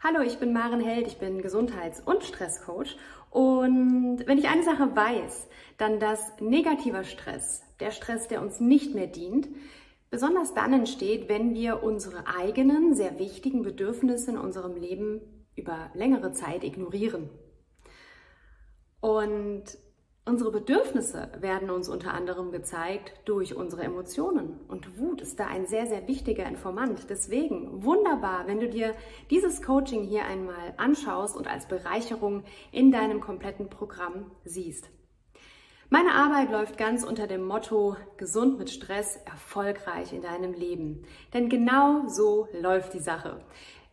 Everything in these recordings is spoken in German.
Hallo, ich bin Maren Held, ich bin Gesundheits- und Stresscoach. Und wenn ich eine Sache weiß, dann dass negativer Stress, der Stress, der uns nicht mehr dient, besonders dann entsteht, wenn wir unsere eigenen, sehr wichtigen Bedürfnisse in unserem Leben über längere Zeit ignorieren. Und Unsere Bedürfnisse werden uns unter anderem gezeigt durch unsere Emotionen. Und Wut ist da ein sehr, sehr wichtiger Informant. Deswegen wunderbar, wenn du dir dieses Coaching hier einmal anschaust und als Bereicherung in deinem kompletten Programm siehst. Meine Arbeit läuft ganz unter dem Motto gesund mit Stress, erfolgreich in deinem Leben. Denn genau so läuft die Sache.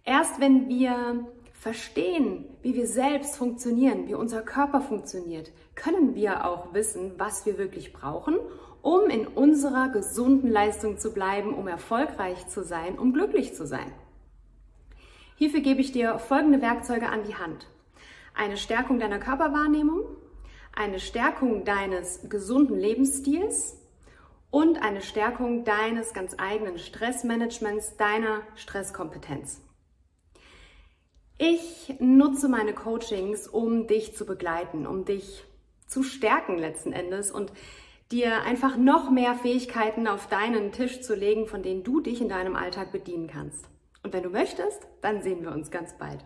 Erst wenn wir verstehen, wie wir selbst funktionieren, wie unser Körper funktioniert, können wir auch wissen, was wir wirklich brauchen, um in unserer gesunden Leistung zu bleiben, um erfolgreich zu sein, um glücklich zu sein. Hierfür gebe ich dir folgende Werkzeuge an die Hand. Eine Stärkung deiner Körperwahrnehmung, eine Stärkung deines gesunden Lebensstils und eine Stärkung deines ganz eigenen Stressmanagements, deiner Stresskompetenz. Ich nutze meine Coachings, um dich zu begleiten, um dich zu stärken letzten Endes und dir einfach noch mehr Fähigkeiten auf deinen Tisch zu legen, von denen du dich in deinem Alltag bedienen kannst. Und wenn du möchtest, dann sehen wir uns ganz bald.